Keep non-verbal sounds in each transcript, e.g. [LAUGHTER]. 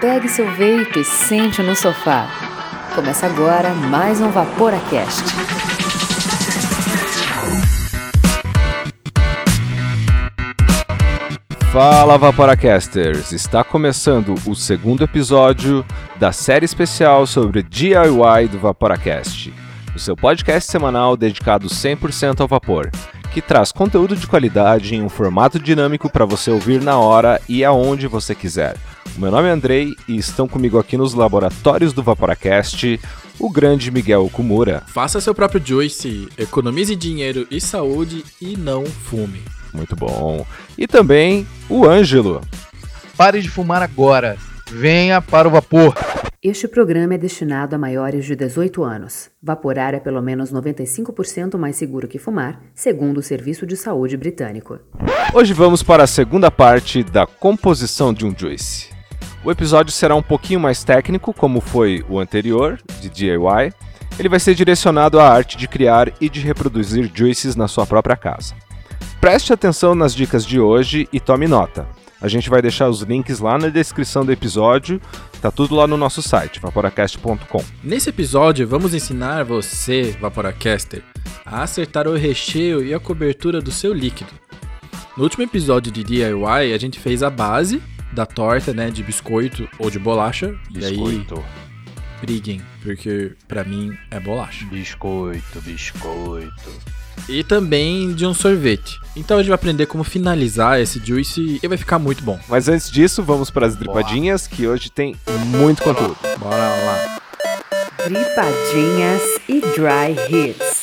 Pegue seu veículo e sente no sofá. Começa agora mais um Vaporacast. Fala Vaporacasters! Está começando o segundo episódio da série especial sobre DIY do Vaporacast, o seu podcast semanal dedicado 100% ao vapor, que traz conteúdo de qualidade em um formato dinâmico para você ouvir na hora e aonde você quiser. O meu nome é Andrei e estão comigo aqui nos laboratórios do Vaporacast o grande Miguel Kumura. Faça seu próprio juice, economize dinheiro e saúde e não fume. Muito bom. E também o Ângelo. Pare de fumar agora. Venha para o vapor. Este programa é destinado a maiores de 18 anos. Vaporar é pelo menos 95% mais seguro que fumar, segundo o Serviço de Saúde Britânico. Hoje vamos para a segunda parte da composição de um juice. O episódio será um pouquinho mais técnico, como foi o anterior, de DIY. Ele vai ser direcionado à arte de criar e de reproduzir juices na sua própria casa. Preste atenção nas dicas de hoje e tome nota. A gente vai deixar os links lá na descrição do episódio, tá tudo lá no nosso site, vaporacast.com. Nesse episódio, vamos ensinar você, Vaporacaster, a acertar o recheio e a cobertura do seu líquido. No último episódio de DIY, a gente fez a base da torta, né, de biscoito ou de bolacha. Biscoito. E aí, briguem, porque pra mim é bolacha. Biscoito, biscoito. E também de um sorvete. Então a gente vai aprender como finalizar esse juice e vai ficar muito bom. Mas antes disso, vamos para as dripadinhas, que hoje tem muito conteúdo. Bora lá. Dripadinhas e Dry Hits.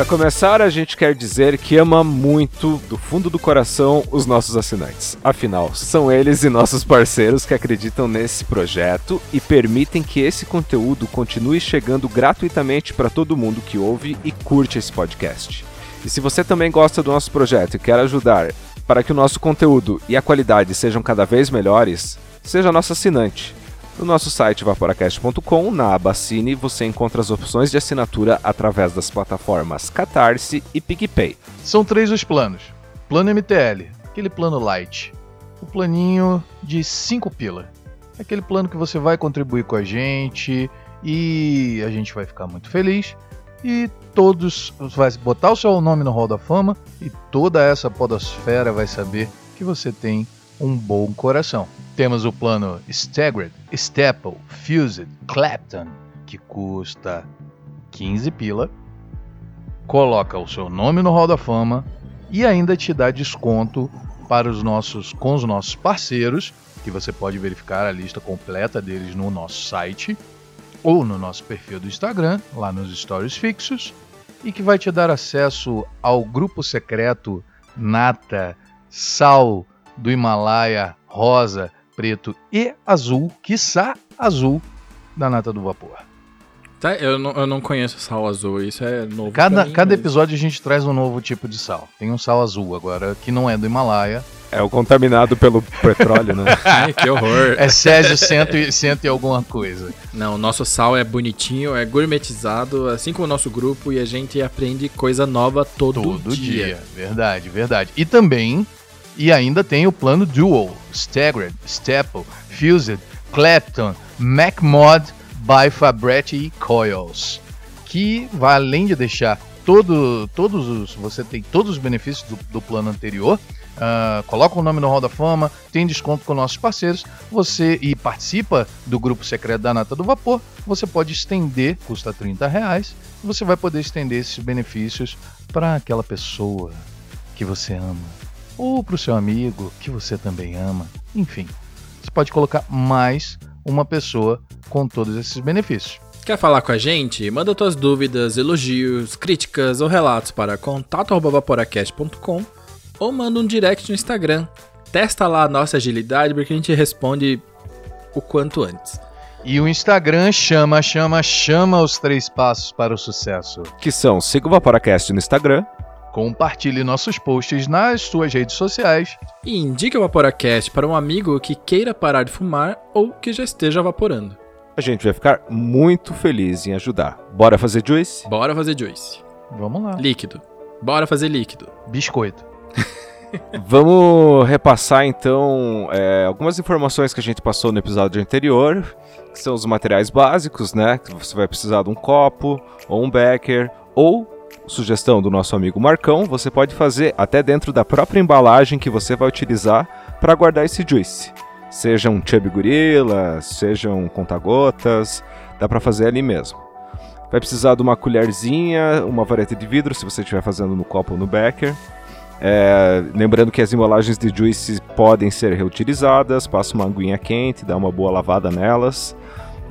Para começar, a gente quer dizer que ama muito, do fundo do coração, os nossos assinantes. Afinal, são eles e nossos parceiros que acreditam nesse projeto e permitem que esse conteúdo continue chegando gratuitamente para todo mundo que ouve e curte esse podcast. E se você também gosta do nosso projeto e quer ajudar para que o nosso conteúdo e a qualidade sejam cada vez melhores, seja nosso assinante. No nosso site vaporacast.com, na aba Cine, você encontra as opções de assinatura através das plataformas Catarse e PicPay. São três os planos. Plano MTL, aquele plano light. O planinho de 5 pila. Aquele plano que você vai contribuir com a gente e a gente vai ficar muito feliz. E todos vai botar o seu nome no Hall da Fama e toda essa podosfera vai saber que você tem um bom coração. Temos o plano Staggered, Staple, Fused, Clapton, que custa 15 pila. Coloca o seu nome no Hall da Fama e ainda te dá desconto para os nossos com os nossos parceiros, que você pode verificar a lista completa deles no nosso site ou no nosso perfil do Instagram, lá nos stories fixos, e que vai te dar acesso ao grupo secreto Nata Sal do Himalaia rosa, preto e azul, quiçá azul, da nata do vapor. Tá, eu não, eu não conheço sal azul, isso é novo. Cada, cada mas- episódio a gente traz um novo tipo de sal. Tem um sal azul agora, que não é do Himalaia. É o contaminado pelo petróleo, né? [LAUGHS] Ai, que horror. É Césio cento e, cento e alguma coisa. Não, o nosso sal é bonitinho, é gourmetizado, assim como o nosso grupo, e a gente aprende coisa nova todo, Todo dia. Verdade, verdade. E também, e ainda tem o plano Dual, Staggered, Staple, Fused, Clapton, MacMod by Fabretti Coils. Que vai além de deixar todo, todos os. Você tem todos os benefícios do, do plano anterior. ah, coloca o nome no Hall da Fama, tem desconto com nossos parceiros, você e participa do grupo secreto da Nata do Vapor, você pode estender, custa 30 reais, você vai poder estender esses benefícios para aquela pessoa que você ama, ou para o seu amigo que você também ama, enfim. Você pode colocar mais uma pessoa com todos esses benefícios. Quer falar com a gente? Manda tuas dúvidas, elogios, críticas ou relatos para contato@vaporacast.com ou manda um direct no Instagram. Testa lá a nossa agilidade porque a gente responde o quanto antes. E o Instagram chama, chama, chama os três passos para o sucesso. que são siga o Vaporacast no Instagram, Compartilhe nossos posts nas suas redes sociais. E indique o Vaporacast para um amigo que queira parar de fumar ou que já esteja vaporando. a gente vai ficar muito feliz em ajudar. Bora fazer juice? Bora fazer juice. Vamos lá. Líquido. Bora fazer líquido. Biscoito. [LAUGHS] Vamos repassar então é, algumas informações que a gente passou no episódio anterior, que são os materiais básicos, né? Que você vai precisar de um copo, ou um becker, ou sugestão do nosso amigo Marcão, você pode fazer até dentro da própria embalagem que você vai utilizar para guardar esse juice. Seja um chubby gorila, seja um conta-gotas, dá para fazer ali mesmo. Vai precisar de uma colherzinha, uma vareta de vidro, se você estiver fazendo no copo ou no becker. É, lembrando que as embalagens de juice podem ser reutilizadas, passa uma aguinha quente, dá uma boa lavada nelas.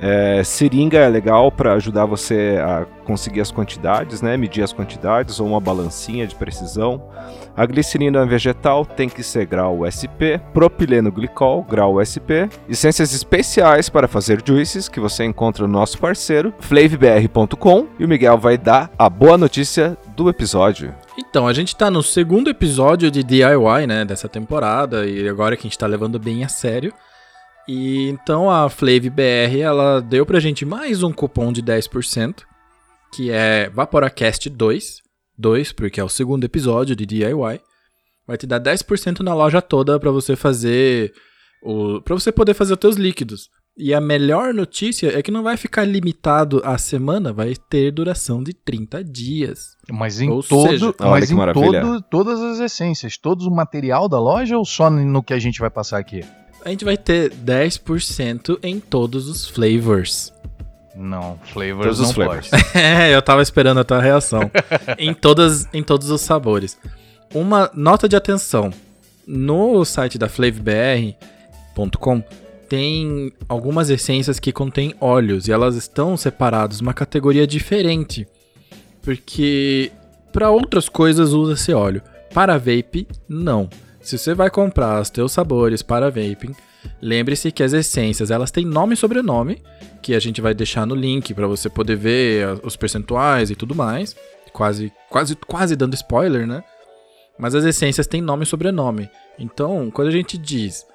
É, seringa é legal para ajudar você a conseguir as quantidades, né? medir as quantidades, ou uma balancinha de precisão. A glicerina vegetal tem que ser grau USP, propileno glicol, grau USP, essências especiais para fazer juices que você encontra no nosso parceiro, flavbr.com, e o Miguel vai dar a boa notícia do episódio. Então, a gente tá no segundo episódio de DIY, né, dessa temporada, e agora que a gente tá levando bem a sério. E então a FlavBR, ela deu pra gente mais um cupom de 10%, que é Vaporacast 2, 2 porque é o segundo episódio de DIY. Vai te dar 10% na loja toda para você fazer o para você poder fazer os teus líquidos. E a melhor notícia é que não vai ficar limitado à semana, vai ter duração de 30 dias. Mas em, Ou todo, seja, mas em todo, todas as essências, todo o material da loja ou só no que a gente vai passar aqui? A gente vai ter 10% em todos os flavors. Não, flavors Todos não os flavors. pode. [LAUGHS] É, eu tava esperando a tua reação. [LAUGHS] em, todas, em todos os sabores. Uma nota de atenção. No site da flavbr.com tem algumas essências que contêm óleos e elas estão separadas numa categoria diferente. Porque para outras coisas usa-se óleo. Para vape, não. Se você vai comprar os teus sabores para vaping, lembre-se que as essências, elas têm nome e sobrenome, que a gente vai deixar no link para você poder ver os percentuais e tudo mais. Quase, quase, quase dando spoiler, né? Mas as essências têm nome e sobrenome. Então, quando a gente diz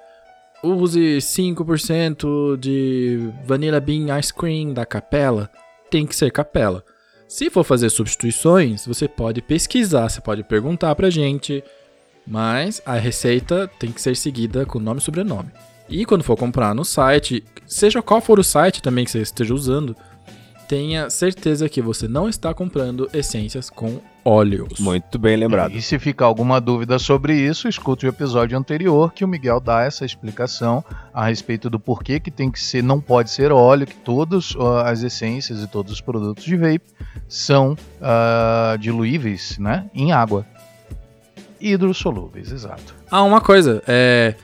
use 5% de Vanilla Bean Ice Cream da Capela, tem que ser Capela. Se for fazer substituições, você pode pesquisar, você pode perguntar pra gente, mas a receita tem que ser seguida com nome e sobrenome. E quando for comprar no site, seja qual for o site também que você esteja usando, tenha certeza que você não está comprando essências com óleos. Muito bem lembrado. E se ficar alguma dúvida sobre isso, escute o episódio anterior que o Miguel dá essa explicação a respeito do porquê que tem que ser, não pode ser óleo, que todas as essências e todos os produtos de vape são ah, diluíveis, né, em água. Hidrossolúveis, exato. Ah, uma coisa, é.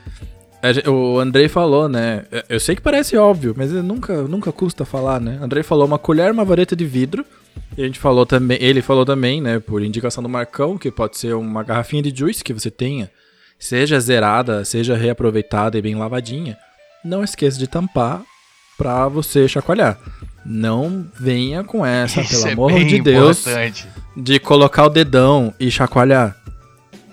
O Andrei falou, né? é, Eu sei que parece óbvio, mas nunca, nunca custa falar, né? Andrei falou uma colher, uma vareta de vidro. E a gente falou também, ele falou também, né, por indicação do Marcão, que pode ser uma garrafinha de juice que você tenha, seja zerada, seja reaproveitada e bem lavadinha. Não esqueça de tampar pra você chacoalhar. Não venha com essa, Isso pelo é amor de Deus, importante. de colocar o dedão e chacoalhar.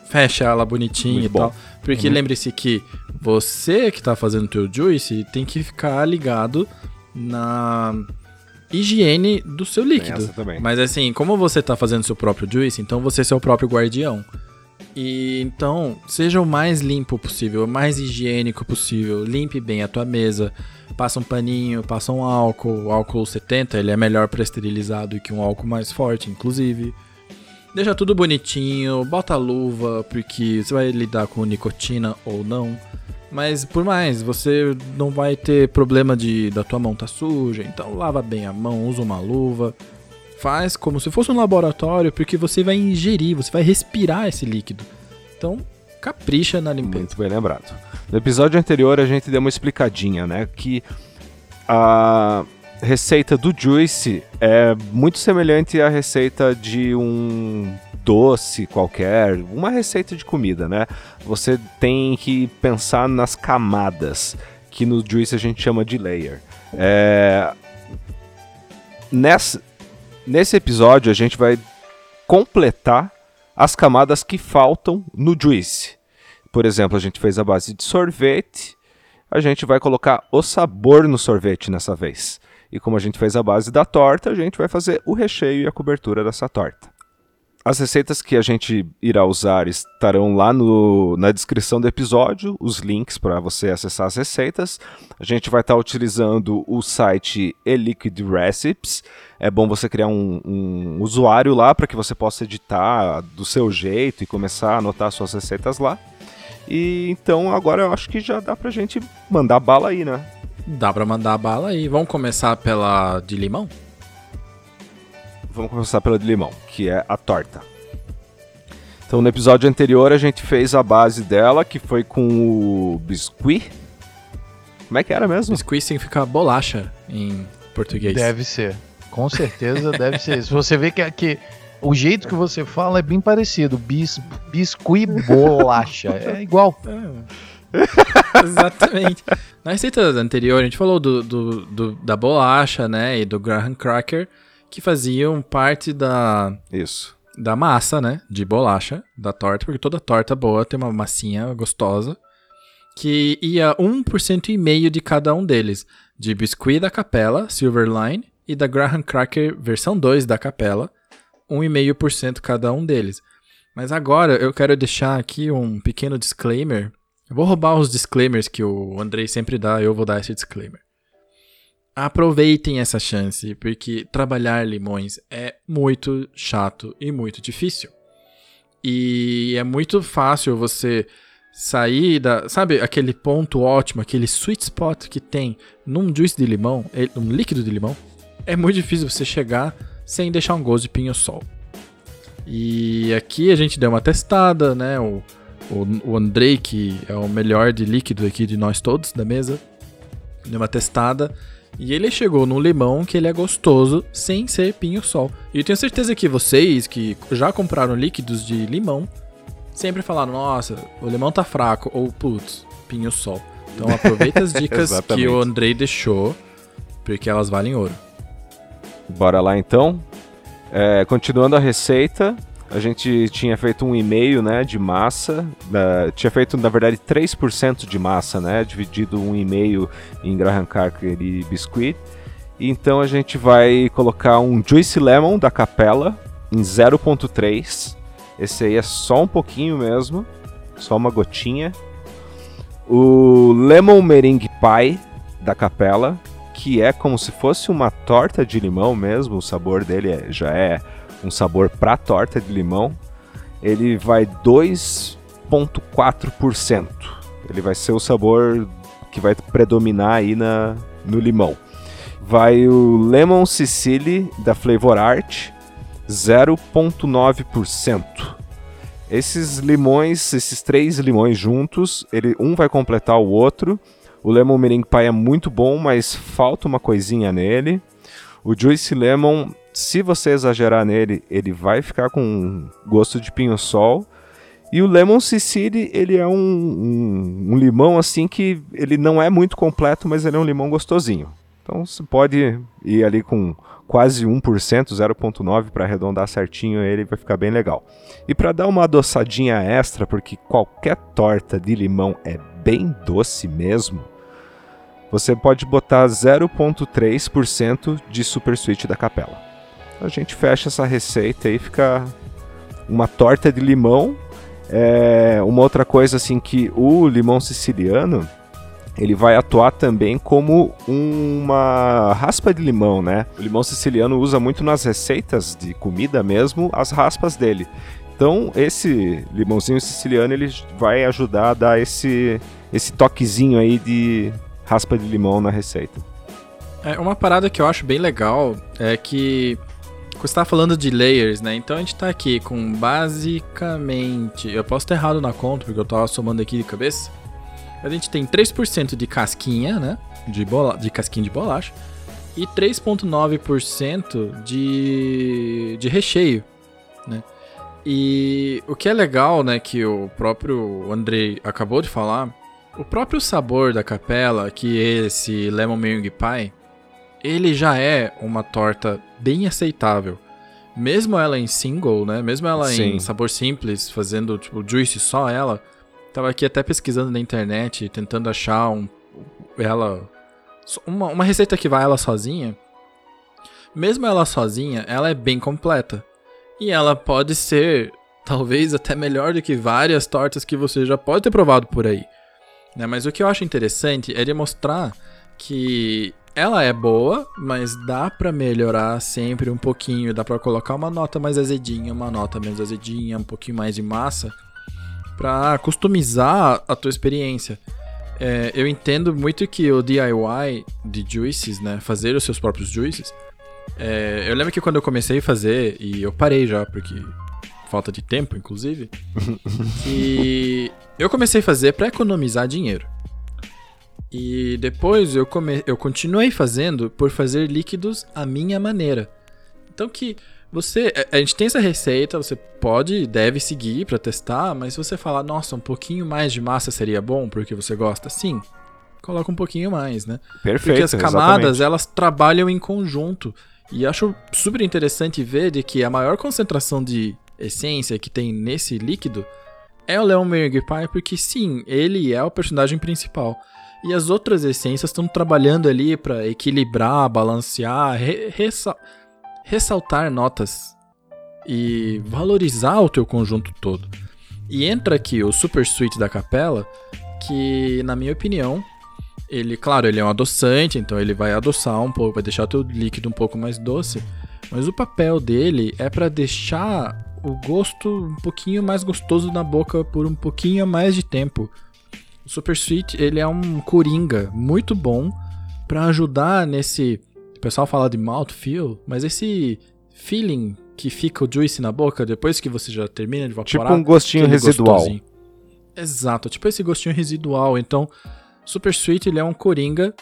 Fecha ela bonitinha Muito e bom. tal. Porque lembre-se que você que tá fazendo o teu juice tem que ficar ligado na higiene do seu líquido. Mas assim, como você tá fazendo seu próprio juice, então você é seu próprio guardião. E então, seja o mais limpo possível, o mais higiênico possível. Limpe bem a tua mesa. Passa um paninho, passa um álcool. O álcool 70, ele é melhor para esterilizar do que um álcool mais forte, inclusive. Deixa tudo bonitinho, bota luva, porque você vai lidar com nicotina ou não. Mas por mais, você não vai ter problema de da tua mão tá suja, então lava bem a mão, usa uma luva. Faz como se fosse um laboratório, porque você vai ingerir, você vai respirar esse líquido. Então, capricha na limpeza. Muito bem lembrado. No episódio anterior a gente deu uma explicadinha, né? Que a receita do Juice é muito semelhante à receita de um doce qualquer, uma receita de comida, né? Você tem que pensar nas camadas, que no Juice a gente chama de layer. É... Nessa... Nesse episódio a gente vai completar as camadas que faltam no Juice. Por exemplo, a gente fez a base de sorvete, a gente vai colocar o sabor no sorvete nessa vez. E como a gente fez a base da torta, a gente vai fazer o recheio e a cobertura dessa torta. As receitas que a gente irá usar estarão lá no, na descrição do episódio, os links para você acessar as receitas. A gente vai estar tá utilizando o site eLiquid Recipes. É bom você criar um, um usuário lá para que você possa editar do seu jeito e começar a anotar suas receitas lá. E então agora eu acho que já dá pra gente mandar bala aí, né? Dá pra mandar bala aí. Vamos começar pela de limão? Vamos começar pela de limão, que é a torta. Então, no episódio anterior, a gente fez a base dela, que foi com o biscuit. Como é que era mesmo? Biscuit significa bolacha em português. Deve ser. Com certeza deve ser. Se você vê que, que o jeito que você fala é bem parecido. Bis, biscuit bolacha. É igual. É. [LAUGHS] [LAUGHS] Exatamente. Na receita anterior, a gente falou do, do, do, da bolacha, né? E do graham cracker que faziam parte da. Isso. Da massa, né? De bolacha da torta, porque toda torta boa tem uma massinha gostosa. Que ia 1% e meio de cada um deles. De biscuit da capela, Silverline, e da Graham Cracker versão 2 da capela, 1,5% cada um deles. Mas agora eu quero deixar aqui um pequeno disclaimer. Eu vou roubar os disclaimers que o Andrei sempre dá, eu vou dar esse disclaimer aproveitem essa chance, porque trabalhar limões é muito chato e muito difícil. E é muito fácil você sair da. Sabe aquele ponto ótimo, aquele sweet spot que tem num juice de limão, num líquido de limão? É muito difícil você chegar sem deixar um gosto de pinho-sol. E aqui a gente deu uma testada, né? O, o, o Andrei, que é o melhor de líquido aqui de nós todos da mesa, deu uma testada e ele chegou no limão que ele é gostoso sem ser pinho-sol. E eu tenho certeza que vocês que já compraram líquidos de limão sempre falaram: nossa, o limão tá fraco, ou putz, pinho-sol. Então aproveita as [LAUGHS] dicas que o Andrei deixou, porque elas valem ouro. Bora lá então. É, continuando a receita, a gente tinha feito um e-mail né, de massa, uh, tinha feito na verdade 3% de massa, né, dividido um e-mail em graham cracker e biscuit. Então a gente vai colocar um Juice Lemon da Capela em 0.3. Esse aí é só um pouquinho mesmo, só uma gotinha. O Lemon Meringue Pie da Capela, que é como se fosse uma torta de limão mesmo, o sabor dele é, já é um sabor para torta de limão, ele vai 2,4%. Ele vai ser o sabor que vai predominar aí na, no limão. Vai o Lemon Sicily da Flavor Art, 0,9%. Esses limões, esses três limões juntos, ele, um vai completar o outro. O Lemon Meringue Pie é muito bom, mas falta uma coisinha nele. O Juicy Lemon se você exagerar nele, ele vai ficar com gosto de pinho-sol. E o Lemon Sicily, ele é um, um, um, limão assim que ele não é muito completo, mas ele é um limão gostosinho. Então você pode ir ali com quase 1%, 0.9 para arredondar certinho, ele vai ficar bem legal. E para dar uma adoçadinha extra, porque qualquer torta de limão é bem doce mesmo, você pode botar 0.3% de super sweet da capela a gente fecha essa receita e fica uma torta de limão. É, uma outra coisa assim que o limão siciliano ele vai atuar também como uma raspa de limão, né? O limão siciliano usa muito nas receitas de comida mesmo as raspas dele. Então esse limãozinho siciliano ele vai ajudar a dar esse esse toquezinho aí de raspa de limão na receita. É uma parada que eu acho bem legal é que você tá falando de layers, né? Então a gente tá aqui com basicamente. Eu posso ter errado na conta, porque eu tava somando aqui de cabeça. A gente tem 3% de casquinha, né? De, bola, de casquinha de bolacha. E 3,9% de, de recheio, né? E o que é legal, né? Que o próprio Andrei acabou de falar. O próprio sabor da capela, que é esse Lemon Meringue Pie, ele já é uma torta bem aceitável. Mesmo ela em single, né? Mesmo ela Sim. em sabor simples, fazendo tipo juice só ela. Tava aqui até pesquisando na internet, tentando achar um, ela uma, uma receita que vai ela sozinha. Mesmo ela sozinha, ela é bem completa. E ela pode ser, talvez, até melhor do que várias tortas que você já pode ter provado por aí. Né? Mas o que eu acho interessante é demonstrar que ela é boa, mas dá para melhorar sempre um pouquinho. Dá para colocar uma nota mais azedinha, uma nota menos azedinha, um pouquinho mais de massa, para customizar a tua experiência. É, eu entendo muito que o DIY de juices, né, fazer os seus próprios juices. É, eu lembro que quando eu comecei a fazer e eu parei já porque falta de tempo, inclusive, [LAUGHS] que eu comecei a fazer para economizar dinheiro. E depois eu, come... eu continuei fazendo por fazer líquidos à minha maneira. Então que você. A gente tem essa receita, você pode e deve seguir para testar, mas se você falar, nossa, um pouquinho mais de massa seria bom porque você gosta, sim. Coloca um pouquinho mais, né? Perfeito. Porque as camadas, exatamente. elas trabalham em conjunto. E acho super interessante ver de que a maior concentração de essência que tem nesse líquido é o Leon Pie, porque sim, ele é o personagem principal. E as outras essências estão trabalhando ali para equilibrar, balancear, re ressal ressaltar notas e valorizar o teu conjunto todo. E entra aqui o Super Sweet da Capela, que na minha opinião, ele, claro, ele é um adoçante, então ele vai adoçar um pouco, vai deixar o teu líquido um pouco mais doce, mas o papel dele é para deixar o gosto um pouquinho mais gostoso na boca por um pouquinho mais de tempo. O Super Sweet, ele é um coringa muito bom para ajudar nesse, o pessoal fala de mouthfeel, mas esse feeling que fica o juice na boca depois que você já termina de evaporar. Tipo um gostinho residual. Gostosinho. Exato, tipo esse gostinho residual. Então, Super Sweet ele é um coringa.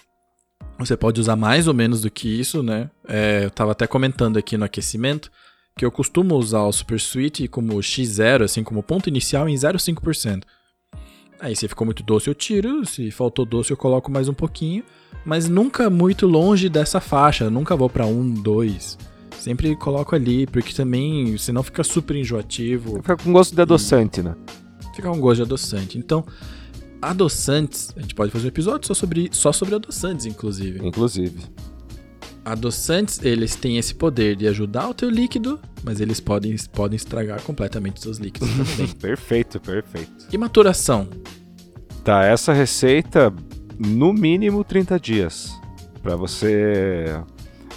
Você pode usar mais ou menos do que isso, né? É, eu tava até comentando aqui no aquecimento que eu costumo usar o Super Sweet como X0, assim, como ponto inicial em 0,5%. Aí se ficou muito doce eu tiro, se faltou doce eu coloco mais um pouquinho, mas nunca muito longe dessa faixa, nunca vou para um, dois. Sempre coloco ali, porque também, senão fica super enjoativo. Fica com gosto de adoçante, né? Fica com gosto de adoçante. Então, adoçantes, a gente pode fazer um episódio só sobre, só sobre adoçantes, inclusive. Inclusive. Adoçantes, eles têm esse poder de ajudar o teu líquido, mas eles podem, podem estragar completamente os seus líquidos [LAUGHS] também. perfeito, perfeito. E maturação? Tá, essa receita, no mínimo 30 dias. para você.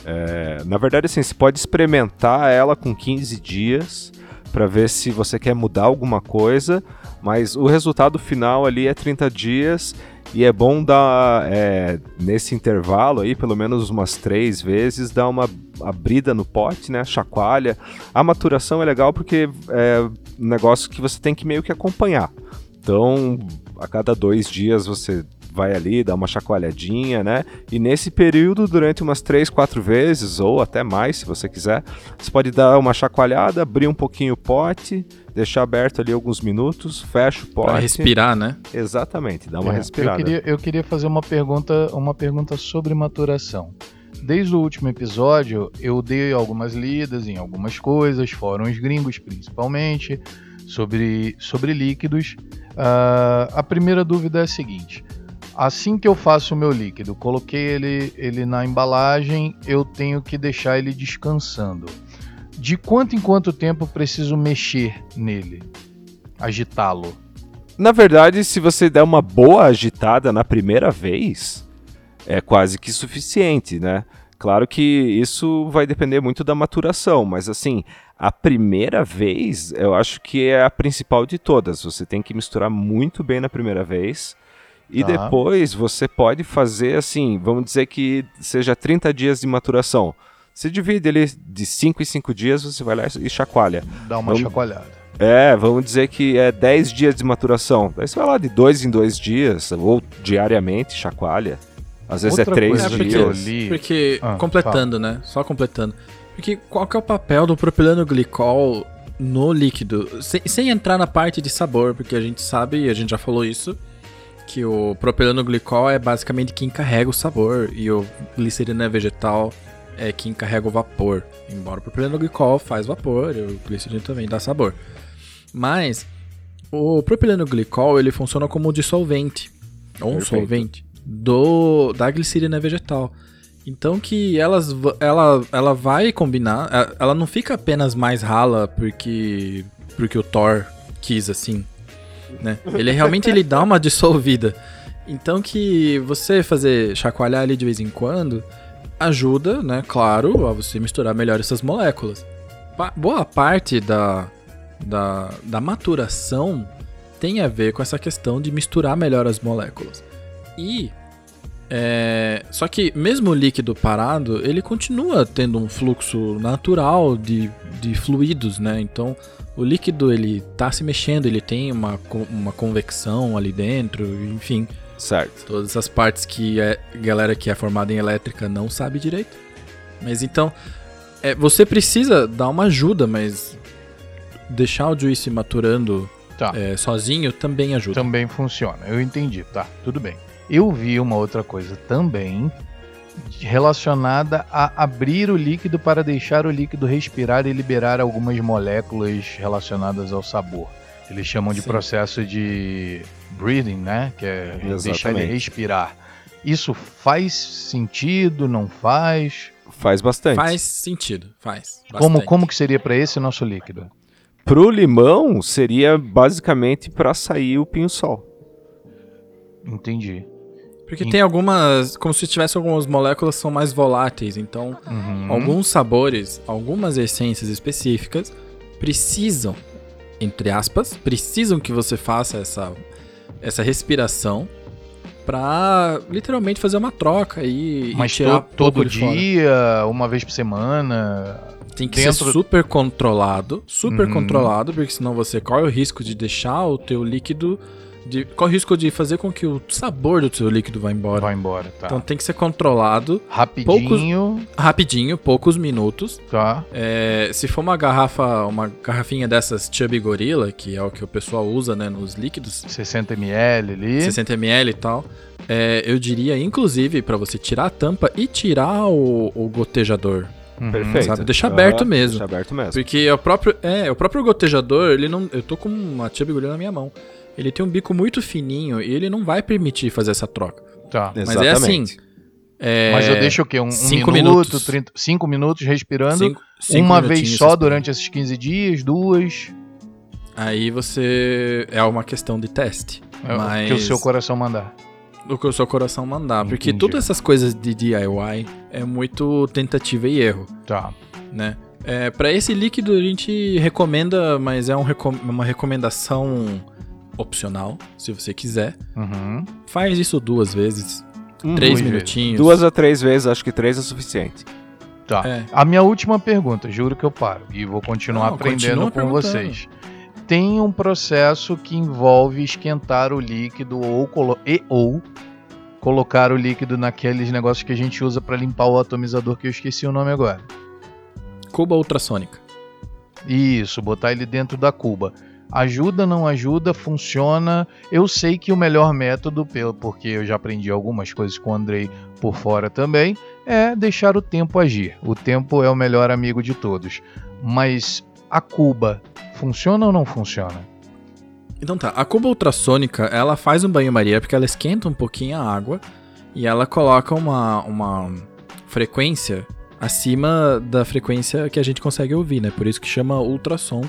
É, na verdade, assim, você pode experimentar ela com 15 dias para ver se você quer mudar alguma coisa, mas o resultado final ali é 30 dias e é bom dar, é, nesse intervalo aí, pelo menos umas três vezes, dar uma abrida no pote, né? Chacoalha. A maturação é legal porque é um negócio que você tem que meio que acompanhar. Então, a cada dois dias você vai ali, dá uma chacoalhadinha, né? E nesse período, durante umas três, quatro vezes, ou até mais, se você quiser, você pode dar uma chacoalhada, abrir um pouquinho o pote, deixar aberto ali alguns minutos, fecha o pote. Pra respirar, né? Exatamente, dá uma é, respirada. Eu queria, eu queria fazer uma pergunta, uma pergunta sobre maturação. Desde o último episódio, eu dei algumas lidas em algumas coisas, fóruns gringos principalmente, sobre, sobre líquidos. Uh, a primeira dúvida é a seguinte: assim que eu faço o meu líquido, coloquei ele, ele na embalagem, eu tenho que deixar ele descansando de quanto em quanto tempo preciso mexer nele? Agitá-lo? Na verdade, se você der uma boa agitada na primeira vez, é quase que suficiente, né? Claro que isso vai depender muito da maturação, mas assim, a primeira vez eu acho que é a principal de todas. Você tem que misturar muito bem na primeira vez. E tá. depois você pode fazer assim, vamos dizer que seja 30 dias de maturação. Você divide ele de 5 em 5 dias, você vai lá e chacoalha. Dá uma vamos... chacoalhada. É, vamos dizer que é 10 dias de maturação. Daí você vai lá de 2 em 2 dias, ou diariamente, chacoalha. Às vezes é Outra é 3 dias. Porque, porque ah, completando, né? Só completando. Porque qual que é o papel do propileno glicol no líquido? Sem, sem entrar na parte de sabor, porque a gente sabe, e a gente já falou isso, que o propileno glicol é basicamente quem carrega o sabor e o glicerina vegetal é quem carrega o vapor. Embora o propileno glicol faz vapor, e o glicerina também dá sabor. Mas o propileno glicol ele funciona como dissolvente, ou um solvente, do, da glicerina vegetal. Então que elas, ela, ela vai combinar, a- ela não fica apenas mais rala porque, porque o Thor quis assim, né? Ele realmente ele dá uma [LAUGHS] dissolvida. Então que você fazer chacoalhar ali de vez em quando ajuda, né, claro, a você misturar melhor essas moléculas. Pa- boa parte da, da, da maturação tem a ver com essa questão de misturar melhor as moléculas. E é, só que mesmo o líquido parado, ele continua tendo um fluxo natural de, de fluidos, né? Então o líquido ele tá se mexendo, ele tem uma, uma convecção ali dentro, enfim, Certo. todas essas partes que a galera que é formada em elétrica não sabe direito. Mas então, é, você precisa dar uma ajuda, mas deixar o juice maturando Tá. é, sozinho também ajuda. Também funciona. Eu entendi. Tá, tudo bem. Eu vi uma outra coisa também relacionada a abrir o líquido para deixar o líquido respirar e liberar algumas moléculas relacionadas ao sabor. Eles chamam de Sim. processo de breathing, né? Que é deixar ele Exatamente. respirar. Isso faz sentido? Não faz? Faz bastante. Faz sentido, faz. Como, bastante. como que seria para esse nosso líquido? Pro limão, seria basicamente pra sair o pinho-sol. Entendi. Porque tem algumas. Como se tivesse algumas moléculas que são mais voláteis. Então, Uhum. alguns sabores, algumas essências específicas precisam, entre aspas, precisam que você faça essa, essa respiração pra literalmente fazer uma troca e, Mas e tirar to- todo dia, uma vez por semana. Tem que dentro- ser super controlado, super Uhum. controlado, porque senão você corre o risco de deixar o teu líquido. De, corre o risco de fazer com que o sabor do teu líquido vá embora. Vai embora, tá. Então tem que ser controlado Rapidinho, rapidinho, poucos minutos. tá? É, se for uma garrafa, uma garrafinha dessas Chubby Gorilla, que é o que o pessoal usa, né, nos líquidos, 60 ml ali. 60ml e tal, é, eu diria, inclusive, pra você tirar a tampa e tirar o, o gotejador. Uhum. Perfeito. sabe? Deixa aberto mesmo. Deixa aberto mesmo. Porque o próprio, é, o próprio gotejador, ele não, eu tô com uma Chubby Gorilla na minha mão. Ele tem um bico muito fininho e ele não vai permitir fazer essa troca. Tá. Mas é assim, É, Mas eu deixo o quê? Um, um cinco minuto, minutos. 30, cinco minutos respirando. cinco- cinco uma vez só respirando. durante esses 15 dias, duas. Aí você. É uma questão de teste. É mas o que o seu coração mandar. O que o seu coração mandar. Porque Entendi. todas essas coisas de DIY é muito tentativa e erro, Tá. né? É, para esse líquido a gente recomenda, mas é um recom- uma recomendação opcional, se você quiser. Uhum. Faz isso duas vezes, Uhum. três minutinhos. Duas a três vezes, acho que três é suficiente. Tá. É. A minha última pergunta, juro que eu paro e vou continuar Não, aprendendo continua com vocês. Tem um processo que envolve esquentar o líquido ou, colo- e, ou colocar o líquido naqueles negócios que a gente usa para limpar o atomizador que eu esqueci o nome agora. Cuba ultrassônica. Isso, botar ele dentro da cuba. Ajuda, não ajuda, funciona. Eu sei que o melhor método, pelo- porque eu já aprendi algumas coisas com o Andrei por fora também, é deixar o tempo agir. O tempo é o melhor amigo de todos. Mas a cuba funciona ou não funciona? Então tá, a cuba ultrassônica, ela faz um banho-maria porque ela esquenta um pouquinho a água e ela coloca uma, uma frequência acima da frequência que a gente consegue ouvir, né? Por isso que chama ultrassom.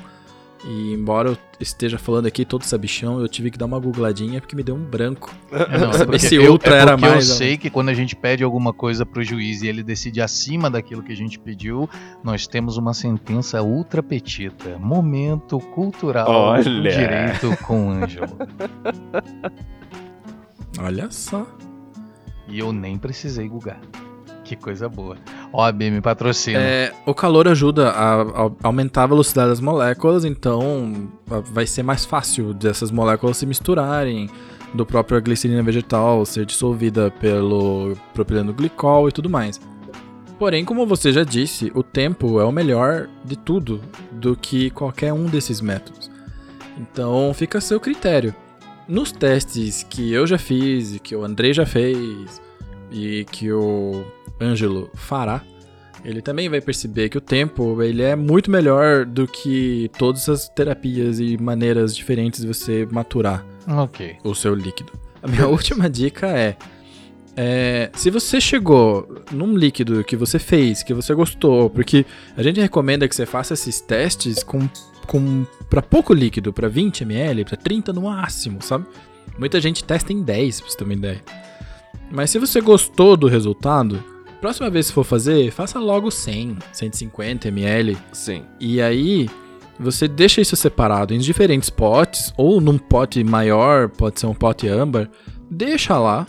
E embora eu esteja falando aqui todo sabichão, eu tive que dar uma googladinha porque me deu um branco. [LAUGHS] Não, saber se eu- ultra é era porque mais Eu sei que quando a gente pede alguma coisa pro juiz e ele decide acima daquilo que a gente pediu, nós temos uma sentença ultra petita. Momento cultural do Olha. direito com o Ângelo. Olha só. E eu nem precisei googar. Que coisa boa. OAB me patrocina. É, o calor ajuda a, a aumentar a velocidade das moléculas, então vai ser mais fácil dessas moléculas se misturarem, do próprio glicerina vegetal ser dissolvida pelo propileno glicol e tudo mais. Porém, como você já disse, o tempo é o melhor de tudo do que qualquer um desses métodos. Então fica a seu critério. Nos testes que eu já fiz e que o Andrei já fez e que o Ângelo fará, ele também vai perceber que o tempo ele é muito melhor do que todas as terapias e maneiras diferentes de você maturar Ok. o seu líquido. A minha [LAUGHS] última dica é É, se você chegou num líquido que você fez, que você gostou, porque a gente recomenda que você faça esses testes com, com para pouco líquido, para 20 ml, para 30 no máximo, sabe? Muita gente testa em 10, pra você ter uma ideia. Mas se você gostou do resultado, próxima vez que for fazer, faça logo 100, 150 ml. Sim. E aí, você deixa isso separado em diferentes potes, ou num pote maior, pode ser um pote âmbar, deixa lá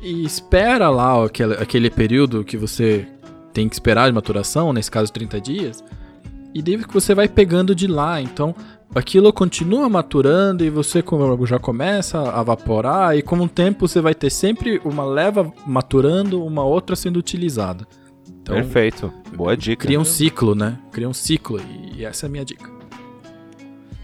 e espera lá aquele, aquele período que você tem que esperar de maturação, nesse caso 30 dias, e daí que você vai pegando de lá. Então, aquilo continua maturando e você já começa a evaporar, e com o tempo você vai ter sempre uma leva maturando, uma outra sendo utilizada. Então, Perfeito. Boa dica. Cria um ciclo, né? Cria um ciclo, e essa é a minha dica.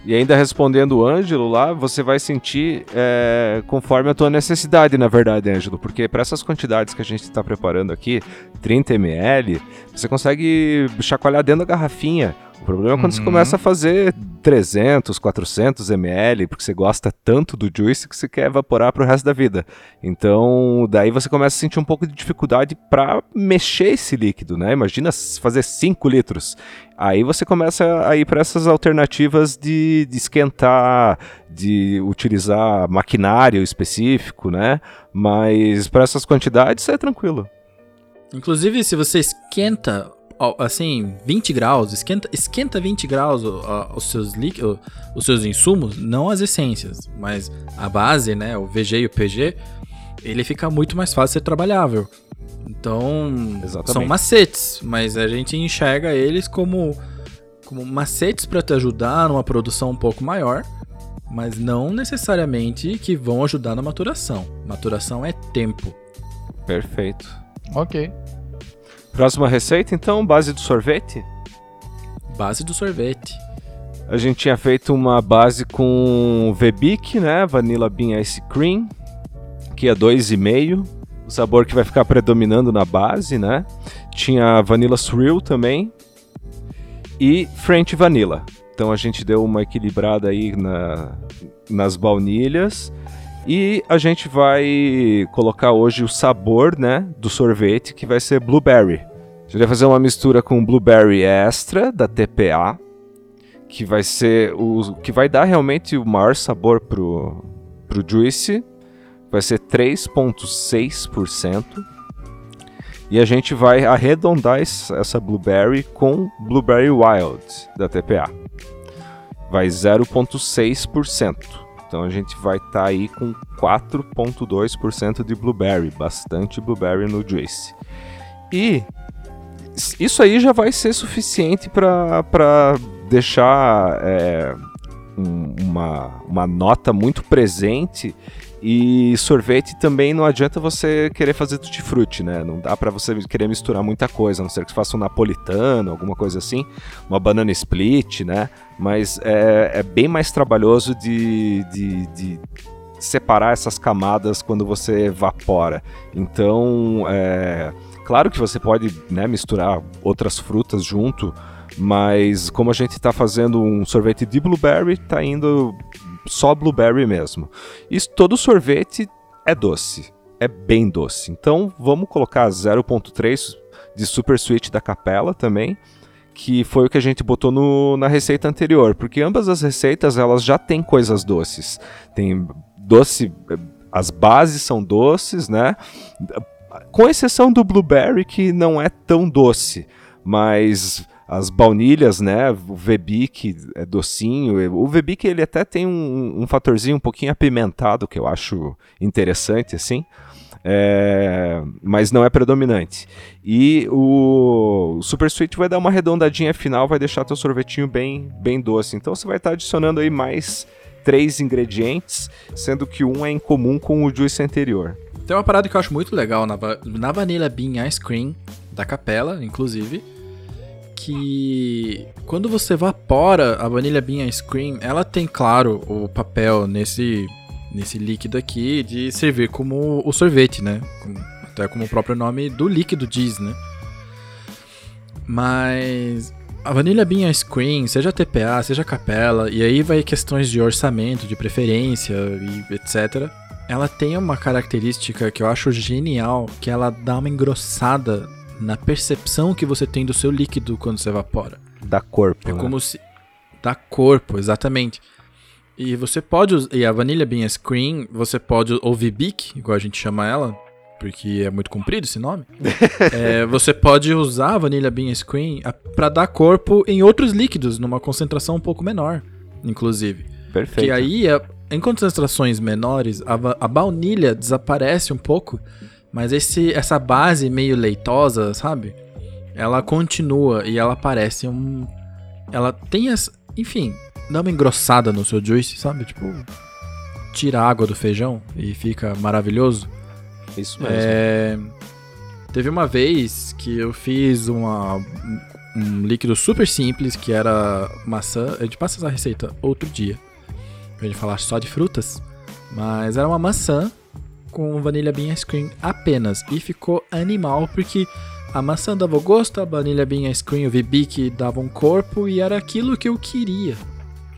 E ainda respondendo o Ângelo lá, você vai sentir é, conforme a tua necessidade, na verdade, Ângelo. Porque para essas quantidades que a gente está preparando aqui, 30 ml, você consegue chacoalhar dentro da garrafinha. O problema é quando uhum. você começa a fazer 300, 400 ml, porque você gosta tanto do juice que você quer evaporar para o resto da vida. Então, daí você começa a sentir um pouco de dificuldade para mexer esse líquido, né? Imagina fazer 5 litros. Aí você começa a ir para essas alternativas de, de esquentar, de utilizar maquinário específico, né? Mas para essas quantidades é tranquilo. Inclusive, se você esquenta assim, 20 graus, esquenta, esquenta 20 graus os seus líquidos, os seus insumos, não as essências, mas a base, né, o VG e o PG, ele fica muito mais fácil de ser trabalhável. Então, Exatamente. são macetes, mas a gente enxerga eles como como macetes para te ajudar numa produção um pouco maior, mas não necessariamente que vão ajudar na maturação. Maturação é tempo. Perfeito. OK. Próxima receita, então, base do sorvete? Base do sorvete. A gente tinha feito uma base com Vebic, né? Vanilla Bean Ice Cream, que é 2,5. O sabor que vai ficar predominando na base, né? Tinha Vanilla Swirl também. E French Vanilla. Então a gente deu uma equilibrada aí na, nas baunilhas. E a gente vai colocar hoje o sabor, né, do sorvete, que vai ser blueberry. A gente vai fazer uma mistura com blueberry extra da TPA, que vai ser o que vai dar realmente o maior sabor pro pro juice. Vai ser 3.6%. E a gente vai arredondar essa blueberry com blueberry wild da TPA. Vai 0.6%. Então a gente vai estar tá aí com 4,2% de blueberry, bastante blueberry no juice. E isso aí já vai ser suficiente para deixar é, um, uma, uma nota muito presente e sorvete também não adianta você querer fazer tutti-frutti, né? Não dá para você querer misturar muita coisa, a não ser que você faça um napolitano, alguma coisa assim, uma banana split, né? Mas é, é bem mais trabalhoso de, de, de separar essas camadas quando você evapora. Então, é, claro que você pode né, misturar outras frutas junto, mas como a gente está fazendo um sorvete de blueberry, está indo só blueberry mesmo. E todo sorvete é doce, é bem doce. Então vamos colocar 0.3 de super sweet da capela também, que foi o que a gente botou no, na receita anterior, porque ambas as receitas elas já têm coisas doces. Tem doce, as bases são doces, né? Com exceção do blueberry que não é tão doce, mas as baunilhas, né? O Vebic é docinho. O Vebic ele até tem um, um fatorzinho um pouquinho apimentado que eu acho interessante, assim. É, mas não é predominante. E o, Super Sweet vai dar uma arredondadinha final, vai deixar teu sorvetinho bem, bem doce. Então você vai estar tá adicionando aí mais três ingredientes, sendo que um é em comum com o juice anterior. Tem uma parada que eu acho muito legal na, na Vanilla Bean Ice Cream da Capela, inclusive, que quando você evapora a Vanilla Bean Ice Cream, ela tem, claro, o papel nesse, nesse líquido aqui de servir como o sorvete, né? Até como o próprio nome do líquido diz, né? Mas a Vanilla Bean Ice Cream, seja TPA, seja capela, e aí vai questões de orçamento, de preferência e etc. ela tem uma característica que eu acho genial, que ela dá uma engrossada na percepção que você tem do seu líquido quando você evapora. Da corpo. É né? como se. Dá corpo, exatamente. E você pode. E a Vanilla Bean Screen, você pode. Ou VBIC, igual a gente chama ela, porque é muito comprido esse nome. [LAUGHS] É, você pode usar a Vanilla Bean Screen a- pra dar corpo em outros líquidos, numa concentração um pouco menor, inclusive. Perfeito. Que aí, em concentrações menores, a, a baunilha desaparece um pouco, mas esse, essa base meio leitosa, sabe? Ela continua e ela parece um. Ela tem as. Enfim, dá uma engrossada no seu juice, sabe? Tipo, tira a água do feijão e fica maravilhoso. Isso mesmo. É, Teve uma vez que eu fiz uma, um- um líquido super simples que era maçã. A gente passa essa receita outro dia. Pra gente falar só de frutas. Mas era uma maçã com vanilha bean ice cream apenas. E ficou animal porque a maçã dava o gosto, a vanilha bean ice cream, o VB dava um corpo e era aquilo que eu queria.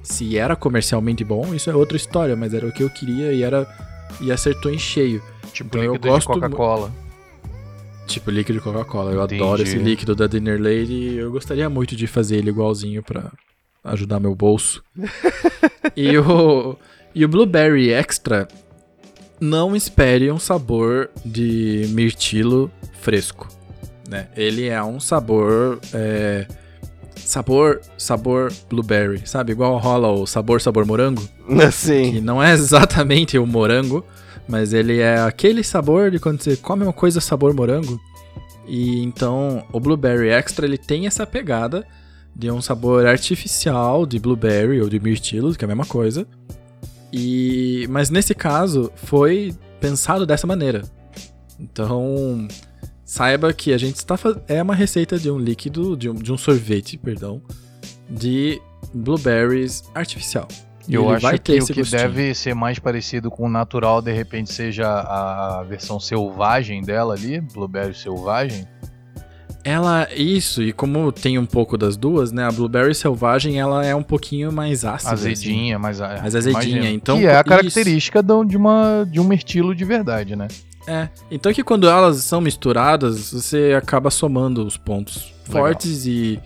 Se era comercialmente bom, isso é outra história, mas era o que eu queria e era e acertou em cheio. Tipo Então eu líquido gosto de Coca-Cola. Tipo líquido de Coca-Cola. Eu Entendi. adoro esse líquido da Dinner Lady eu gostaria muito de fazer ele igualzinho pra ajudar meu bolso. [LAUGHS] e, o, e o Blueberry Extra, não espere um sabor de mirtilo fresco. Né? Ele é um sabor. é, sabor, sabor blueberry, sabe? Igual rola o sabor, sabor morango [LAUGHS] que Sim. não é exatamente o morango, mas ele é aquele sabor de quando você come uma coisa sabor morango. E então o Blueberry Extra ele tem essa pegada de um sabor artificial de blueberry ou de mirtilo, que é a mesma coisa. E mas nesse caso foi pensado dessa maneira. Então saiba que a gente está é uma receita de um líquido de um, de um sorvete, perdão, de blueberries artificial. E Eu acho que o que gostinho. deve ser mais parecido com o natural, de repente, seja a versão selvagem dela ali, Blueberry selvagem. Ela, isso, e como tem um pouco das duas, né? A Blueberry Selvagem, ela é um pouquinho mais ácida. assim. azedinha, mas a- Mais azedinha, imagino. então, Que é a isso. característica de, um- de uma, de um mirtilo de verdade, né? É. Então que quando elas são misturadas, você acaba somando os pontos Legal. fortes e,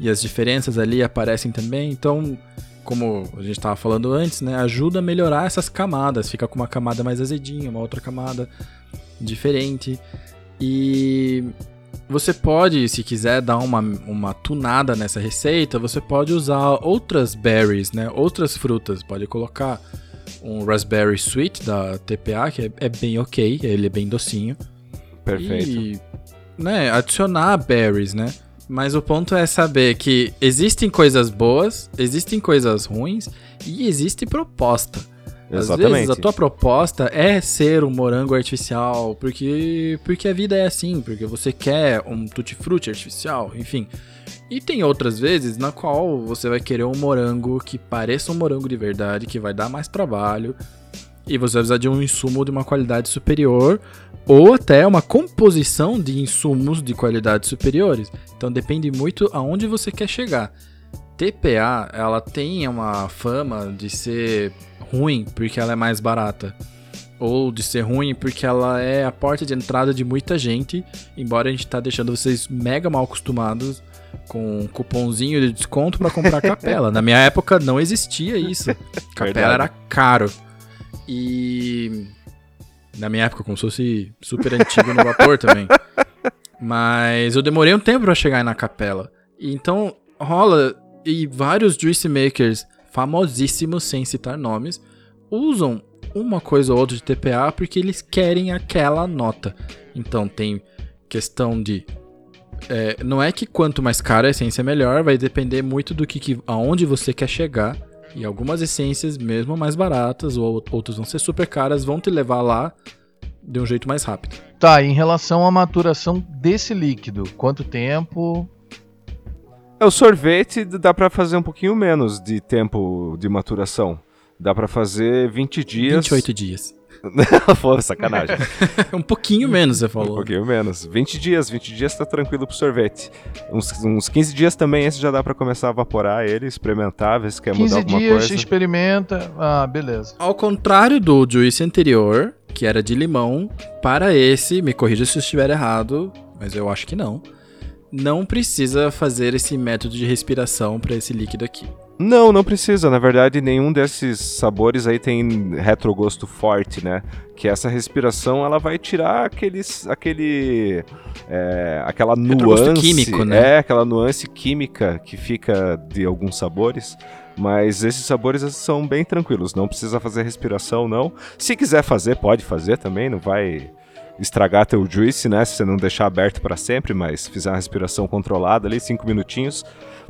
e as diferenças ali aparecem também. Então, como a gente tava falando antes, né? Ajuda a melhorar essas camadas. Fica com uma camada mais azedinha, uma outra camada diferente. E você pode, se quiser dar uma, uma tunada nessa receita, você pode usar outras berries, né? Outras frutas. Pode colocar um raspberry sweet da TPA, que é, é bem ok, ele é bem docinho. Perfeito. E, né, adicionar berries, né? Mas o ponto é saber que existem coisas boas, existem coisas ruins e existe proposta. Às Exatamente. vezes a tua proposta é ser um morango artificial, porque, porque a vida é assim, porque você quer um tutti-frutti artificial, enfim. E tem outras vezes na qual você vai querer um morango que pareça um morango de verdade, que vai dar mais trabalho, e você vai precisar de um insumo de uma qualidade superior, ou até uma composição de insumos de qualidade superiores. Então depende muito aonde você quer chegar. TPA, ela tem uma fama de ser ruim porque ela é mais barata. Ou de ser ruim porque ela é a porta de entrada de muita gente, embora a gente tá deixando vocês mega mal acostumados com um cupomzinho de desconto para comprar [LAUGHS] capela. Na minha época não existia isso. [LAUGHS] Capela Verdade. era caro. E na minha época como se fosse super antigo no vapor também. Mas eu demorei um tempo pra chegar na capela. Então rola e vários juice makers famosíssimos, sem citar nomes, usam uma coisa ou outra de TPA porque eles querem aquela nota. Então tem questão de é, não é que quanto mais cara a essência melhor, vai depender muito do que, que aonde você quer chegar. E algumas essências, mesmo mais baratas, ou outras vão ser super caras, vão te levar lá de um jeito mais rápido. Tá, em relação à maturação desse líquido, quanto tempo? É, o sorvete dá pra fazer um pouquinho menos de tempo de maturação. Dá pra fazer 20 dias. 28 dias. [LAUGHS] Pô, sacanagem. [LAUGHS] um pouquinho menos, você falou. Um pouquinho menos. 20 dias, 20 dias tá tranquilo pro sorvete. Uns, uns 15 dias também, esse já dá para começar a evaporar ele, experimentar, ver se quer mudar alguma dias, coisa. experimenta. Ah, beleza. Ao contrário do juice anterior, que era de limão, para esse, me corrija se eu estiver errado, mas eu acho que não. Não precisa fazer esse método de respiração para esse líquido aqui. Não, não precisa. Na verdade, nenhum desses sabores aí tem retrogosto forte, né? Que essa respiração ela vai tirar aqueles, aquele, é, aquela Retrogosto nuance, químico, né? é, aquela nuance química que fica de alguns sabores. Mas esses sabores são bem tranquilos. Não precisa fazer respiração, não. Se quiser fazer, pode fazer também. Não vai estragar teu juice, né? Se você não deixar aberto para sempre, mas fizer uma respiração controlada ali, cinco minutinhos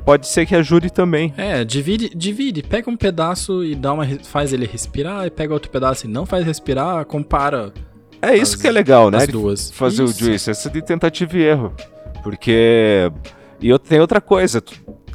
pode ser que ajude também. É, divide, divide, pega um pedaço e dá uma faz ele respirar, e pega outro pedaço e não faz respirar, compara. É isso as, que é legal, né? As duas. Fazer isso. o juice, essa de tentativa e erro. Porque e eu tem outra coisa,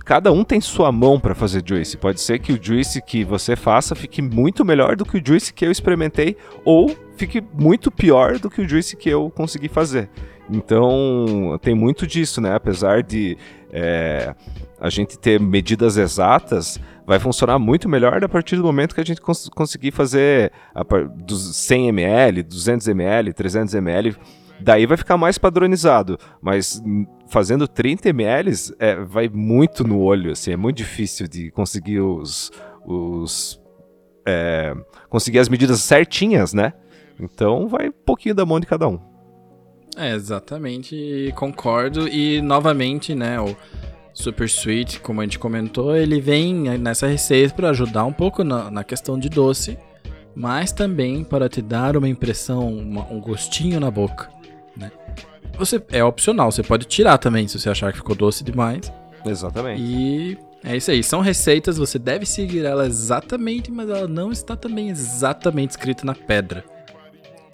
cada um tem sua mão para fazer juice. Pode ser que o juice que você faça fique muito melhor do que o juice que eu experimentei ou fique muito pior do que o juice que eu consegui fazer. Então, tem muito disso, né? Apesar de é, a gente ter medidas exatas, vai funcionar muito melhor a partir do momento que a gente cons conseguir fazer a, dos 100 ml, 200 ml, 300 ml. Daí vai ficar mais padronizado, mas fazendo 30 ml é, vai muito no olho, assim, é muito difícil de conseguir os, os é, conseguir as medidas certinhas, né? Então vai um pouquinho da mão de cada um. É, exatamente, concordo. E novamente, né, o Super Sweet, como a gente comentou, ele vem nessa receita para ajudar um pouco na, na, questão de doce, mas também para te dar uma impressão, uma, um gostinho na boca? Você, é opcional, você pode tirar também se você achar que ficou doce demais. Exatamente. E é isso aí, são receitas, você deve seguir ela exatamente, mas ela não está também exatamente escrita na pedra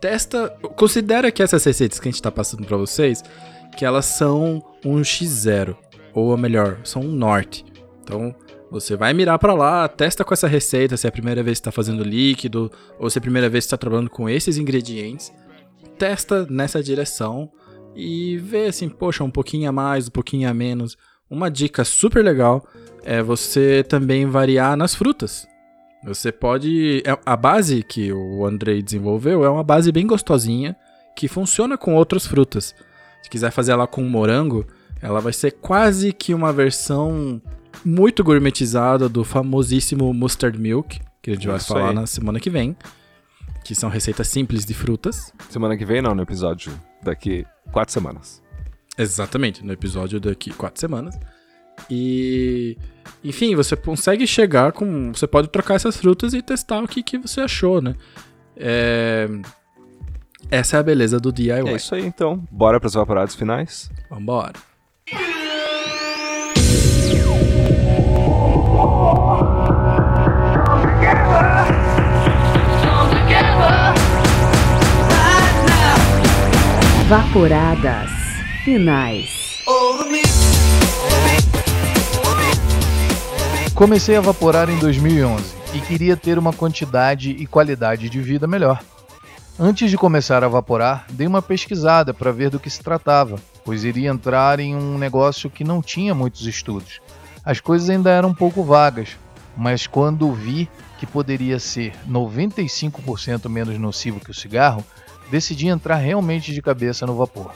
testa. Considera que essas receitas que a gente tá passando para vocês, que elas são um X0. Ou melhor, são um norte. Então, você vai mirar para lá, testa com essa receita, se é a primeira vez que está fazendo líquido, ou se é a primeira vez que está trabalhando com esses ingredientes. Testa nessa direção e vê assim, poxa, um pouquinho a mais, um pouquinho a menos. Uma dica super legal é você também variar nas frutas. Você pode. É, a base que o Andrei desenvolveu é uma base bem gostosinha que funciona com outras frutas. Se quiser fazer ela com morango, ela vai ser quase que uma versão muito gourmetizada do famosíssimo Mustard Milk, que a gente vai falar aí. na semana que vem. Que são receitas simples de frutas. Semana que vem, não, no episódio daqui quatro semanas. Exatamente, no episódio daqui quatro semanas. E enfim, você consegue chegar com. Você pode trocar essas frutas e testar o que, que você achou, né? É... Essa é a beleza do DIY. É isso aí, então. Bora para os evaporados finais? Vambora. Vaporadas finais. Comecei a vaporar em 2011 e queria ter uma quantidade e qualidade de vida melhor. Antes de começar a vaporar, dei uma pesquisada para ver do que se tratava, pois iria entrar em um negócio que não tinha muitos estudos. As coisas ainda eram um pouco vagas, mas quando vi que poderia ser 95% menos nocivo que o cigarro, decidi entrar realmente de cabeça no vapor.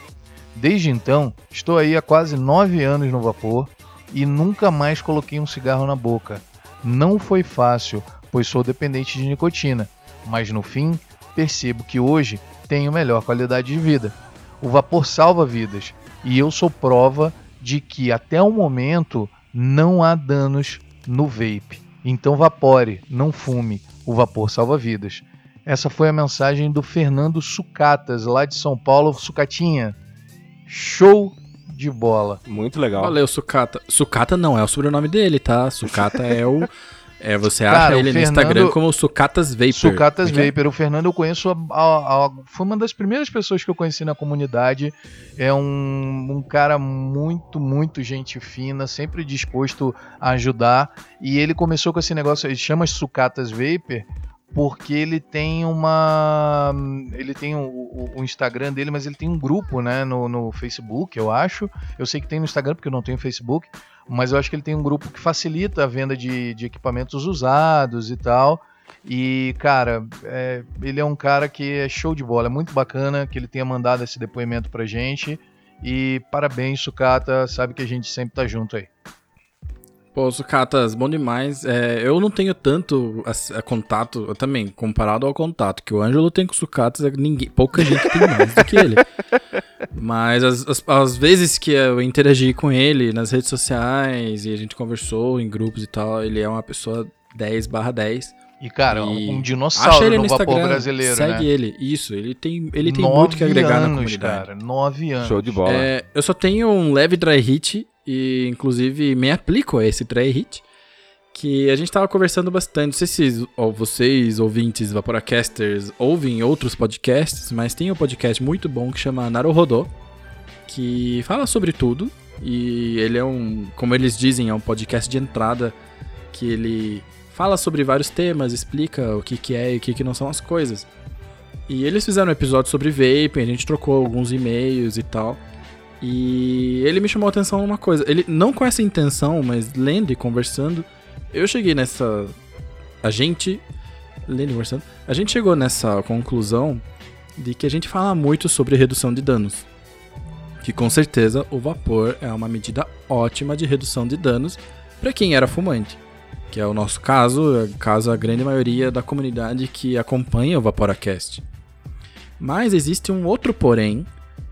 Desde então, estou aí há quase 9 anos no vapor e nunca mais coloquei um cigarro na boca. Não foi fácil, pois sou dependente de nicotina, mas no fim percebo que hoje tenho melhor qualidade de vida. O vapor salva vidas e eu sou prova de que até o momento não há danos no vape. Então vapore, não fume. O vapor salva vidas. Essa foi a mensagem do Fernando Sucatas, lá de São Paulo. Sucatinha, show de bola. Muito legal. Valeu, Sucata. Sucata não é o sobrenome dele, tá? Sucata é o. É, você Cara, acha ele Fernando, no Instagram como Sucatas Vapor. Sucatas é? Vapor. O Fernando eu conheço. A, a, a, foi uma das primeiras pessoas que eu conheci na comunidade. É um, um cara muito, muito gente fina, sempre disposto a ajudar. E ele começou com esse negócio, ele chama Sucatas Vapor, porque ele tem uma. Ele tem o, Instagram dele, mas ele tem um grupo, né, no, no Facebook, eu acho. Eu sei que tem no Instagram, porque eu não tenho Facebook, mas eu acho que ele tem um grupo que facilita a venda de, de equipamentos usados e tal. E, cara, é, ele é um cara que é show de bola, é muito bacana que ele tenha mandado esse depoimento pra gente. E parabéns, Sucata, sabe que a gente sempre tá junto aí. Pô, Sucatas, bom demais. É, eu não tenho tanto a, a contato, eu também, comparado ao contato que o Ângelo tem com o Sucatas, é ninguém, pouca gente tem mais do que ele. [LAUGHS] Mas as, as, as, vezes que eu interagi com ele nas redes sociais e a gente conversou em grupos e tal, ele é uma pessoa 10 barra 10. E, cara, e um dinossauro ele no, no vapor brasileiro, segue né? ele. Isso, ele tem, ele tem muito que agregar anos, na comunidade. cara. Nove anos. Show de bola. É, eu só tenho um leve dry hit e, inclusive, me aplico a esse dry hit. Que a gente tava conversando bastante. Não sei se ó, vocês, ouvintes, Vaporacasters, ouvem outros podcasts, mas tem um podcast muito bom que chama Naruhodô, que fala sobre tudo. E ele é um, como eles dizem, é um podcast de entrada que ele fala sobre vários temas, explica o que, que é e o que, que não são as coisas. E eles fizeram um episódio sobre vaping, a gente trocou alguns e-mails e tal. E ele me chamou a atenção uma coisa. Ele não com essa intenção, mas lendo e conversando, eu cheguei nessa. A gente. Lendo e conversando. A gente chegou nessa conclusão de que a gente fala muito sobre redução de danos. Que com certeza o vapor é uma medida ótima de redução de danos para quem era fumante que é o nosso caso, é caso a grande maioria da comunidade que acompanha o Vaporacast. Mas existe um outro porém,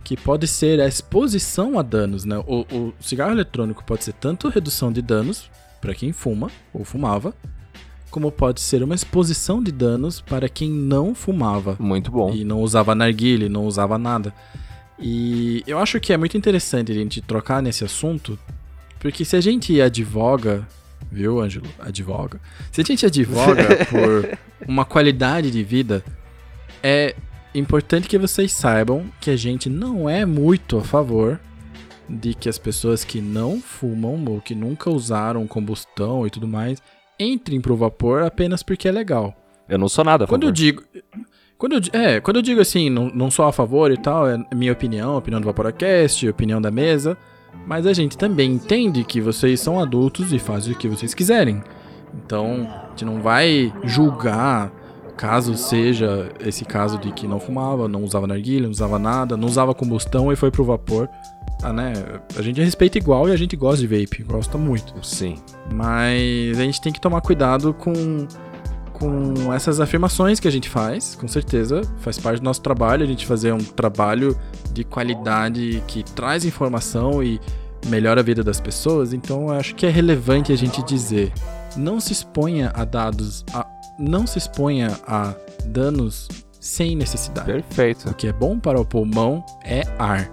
que pode ser a exposição a danos. Né? O, o cigarro eletrônico pode ser tanto redução de danos para quem fuma ou fumava, como pode ser uma exposição de danos para quem não fumava. Muito bom. E não usava narguile, não usava nada. E eu acho que é muito interessante a gente trocar nesse assunto, porque se a gente advoga viu, Ângelo? Advoga. Se a gente advoga [LAUGHS] por uma qualidade de vida, é importante que vocês saibam que a gente não é muito a favor de que as pessoas que não fumam ou que nunca usaram combustão e tudo mais entrem pro vapor apenas porque é legal. Eu não sou nada a Quando favor. eu digo. Quando eu, é, quando eu digo assim, não, não sou a favor e tal, é minha opinião, opinião do Vaporacast, opinião da mesa. Mas a gente também entende que vocês são adultos e fazem o que vocês quiserem. Então, a gente não vai julgar caso seja esse caso de que não fumava, não usava narguilha, não usava nada, não usava combustão e foi pro vapor. Ah, né? A gente respeita igual e a gente gosta de vape, gosta muito. Sim. Mas a gente tem que tomar cuidado com com essas afirmações que a gente faz, com certeza, faz parte do nosso trabalho, a gente fazer um trabalho de qualidade que traz informação e melhora a vida das pessoas, então eu acho que é relevante a gente dizer, não se exponha a dados, a, não se exponha a danos sem necessidade. Perfeito. O que é bom para o pulmão é ar.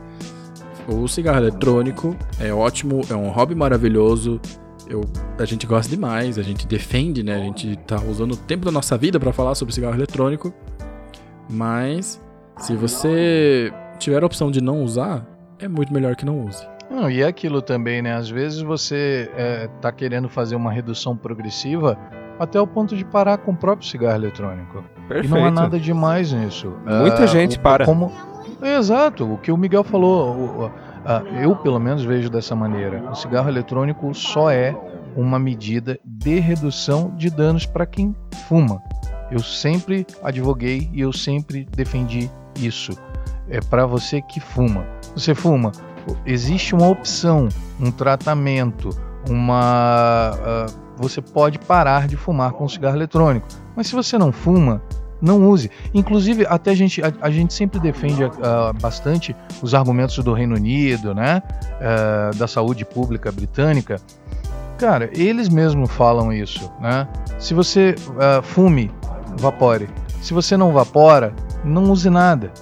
O cigarro eletrônico é ótimo, é um hobby maravilhoso, eu, a gente gosta demais, a gente defende, né? A gente tá usando o tempo da nossa vida para falar sobre cigarro eletrônico. Mas se você tiver a opção de não usar, é muito melhor que não use. Não, e é aquilo também, né? Às vezes você é, tá querendo fazer uma redução progressiva até o ponto de parar com o próprio cigarro eletrônico. Perfeito. E não há nada demais nisso. Muita Ah, gente o- para. Como... Exato, o que o Miguel falou. o- o- eu, pelo menos, vejo dessa maneira. O cigarro eletrônico só é uma medida de redução de danos para quem fuma. Eu sempre advoguei e eu sempre defendi isso. É para você que fuma. Você fuma, existe uma opção, um tratamento, uma. ah, você pode parar de fumar com cigarro eletrônico. Mas se você não fuma, não use. Inclusive, até a gente, a, a gente sempre defende ah, bastante os argumentos do Reino Unido, né? Ah, da saúde pública britânica. Cara, eles mesmos falam isso, né? Se você ah, fume, vapore. Se você não vapora, não use nada.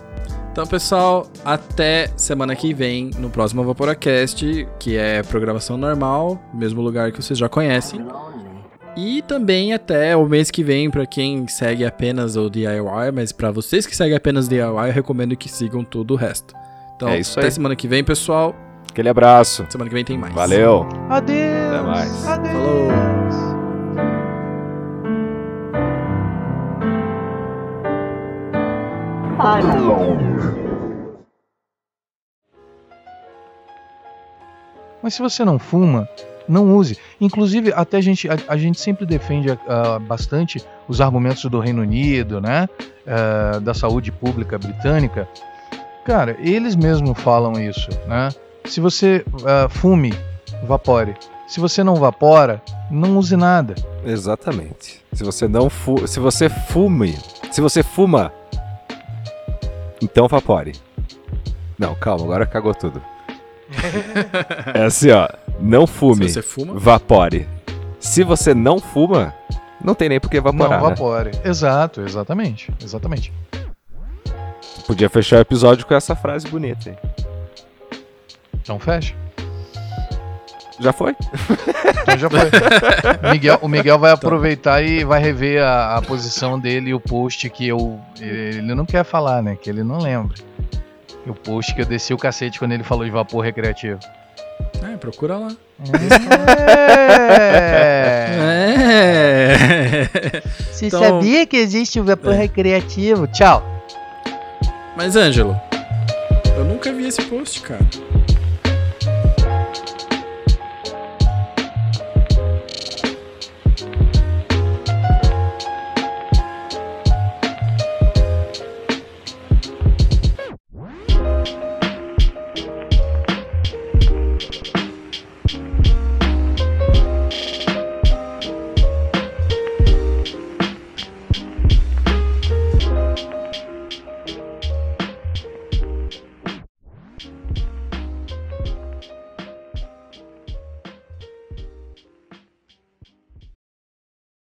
Então, pessoal, até semana que vem no próximo Vaporacast, que é programação normal, mesmo lugar que vocês já conhecem. E também até o mês que vem para quem segue apenas o DIY, mas para vocês que seguem apenas DIY, eu recomendo que sigam todo o resto. Então, É isso até aí. semana que vem, pessoal. Aquele abraço. Semana que vem tem mais. Valeu. Adeus! Até mais. Adeus! Falou. Mas se você não fuma, não use. Inclusive, até a gente, a, a gente sempre defende uh, bastante os argumentos do Reino Unido, né? Uh, da saúde pública britânica. Cara, eles mesmos falam isso, né? Se você uh, fume, vapore. Se você não vapora, não use nada. Exatamente. Se você não fu se você fume, se você fuma, então vapore. Não, calma, agora cagou tudo. [LAUGHS] é assim, ó. Não fume. Se você fuma? Vapore. Se você não fuma, não tem nem por que evaporar. Não né? vapore. Exato, exatamente. Exatamente. Podia fechar o episódio com essa frase bonita aí. Então fecha. Já foi? Então já foi. [LAUGHS] Miguel, o Miguel vai aproveitar e vai rever a, a posição dele e o post que eu. Ele não quer falar, né? Que ele não lembra. E o post que eu desci o cacete quando ele falou de vapor recreativo. É, procura lá. É. [LAUGHS] É. Você Então- sabia que existe o vapor É. recreativo? Tchau. Mas, Ângelo, eu nunca vi esse post, cara.